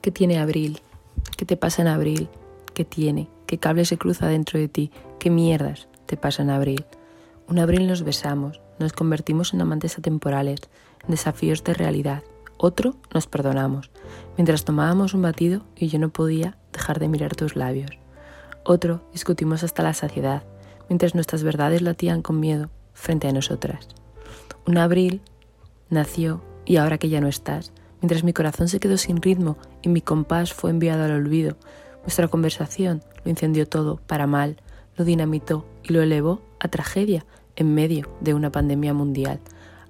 ¿Qué tiene abril? ¿Qué te pasa en abril? ¿Qué tiene? ¿Qué cable se cruza dentro de ti? ¿Qué mierdas te pasa en abril? Un abril nos besamos, nos convertimos en amantes atemporales, en desafíos de realidad. Otro nos perdonamos, mientras tomábamos un batido y yo no podía dejar de mirar tus labios. Otro discutimos hasta la saciedad, mientras nuestras verdades latían con miedo frente a nosotras. Un abril nació y ahora que ya no estás, mientras mi corazón se quedó sin ritmo y mi compás fue enviado al olvido, nuestra conversación lo incendió todo para mal, lo dinamitó y lo elevó a tragedia en medio de una pandemia mundial.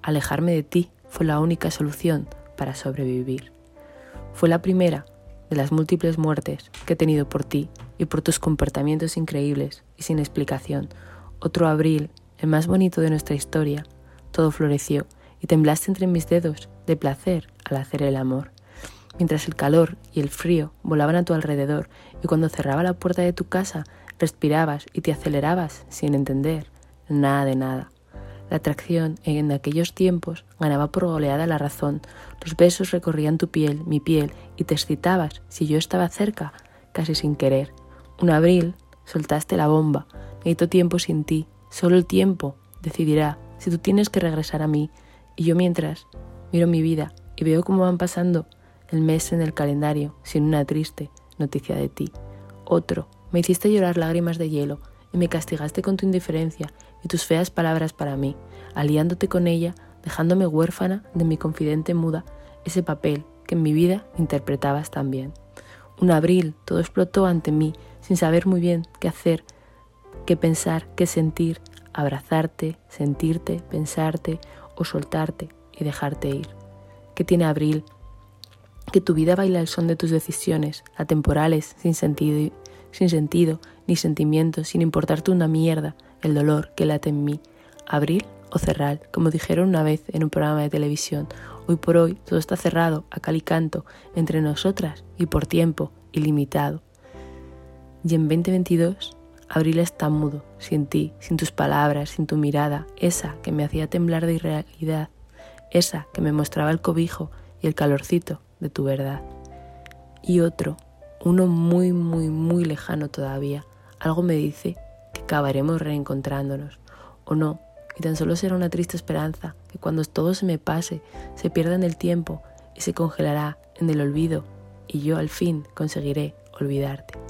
Alejarme de ti fue la única solución para sobrevivir. Fue la primera de las múltiples muertes que he tenido por ti y por tus comportamientos increíbles y sin explicación. Otro abril, el más bonito de nuestra historia, todo floreció y temblaste entre mis dedos de placer al hacer el amor. Mientras el calor y el frío volaban a tu alrededor y cuando cerraba la puerta de tu casa respirabas y te acelerabas sin entender nada de nada. La atracción en aquellos tiempos ganaba por goleada la razón. Los besos recorrían tu piel, mi piel, y te excitabas si yo estaba cerca, casi sin querer. Un abril soltaste la bomba. Necesito tiempo sin ti. Solo el tiempo decidirá si tú tienes que regresar a mí. Y yo mientras miro mi vida y veo cómo van pasando el mes en el calendario sin una triste noticia de ti. Otro, me hiciste llorar lágrimas de hielo y me castigaste con tu indiferencia y tus feas palabras para mí, aliándote con ella, dejándome huérfana de mi confidente muda, ese papel que en mi vida interpretabas también. Un abril, todo explotó ante mí, sin saber muy bien qué hacer, qué pensar, qué sentir, abrazarte, sentirte, pensarte o soltarte y dejarte ir. ¿Qué tiene abril? Que tu vida baila el son de tus decisiones, atemporales, sin sentido, sin sentido ni sentimientos, sin importarte una mierda, el dolor que late en mí. Abril o cerrar, como dijeron una vez en un programa de televisión. Hoy por hoy todo está cerrado, a cal y canto, entre nosotras y por tiempo ilimitado. Y en 2022, abril está mudo, sin ti, sin tus palabras, sin tu mirada, esa que me hacía temblar de irrealidad, esa que me mostraba el cobijo y el calorcito de tu verdad. Y otro, uno muy, muy, muy lejano todavía, algo me dice que acabaremos reencontrándonos, o no, y tan solo será una triste esperanza que cuando todo se me pase, se pierda en el tiempo y se congelará en el olvido, y yo al fin conseguiré olvidarte.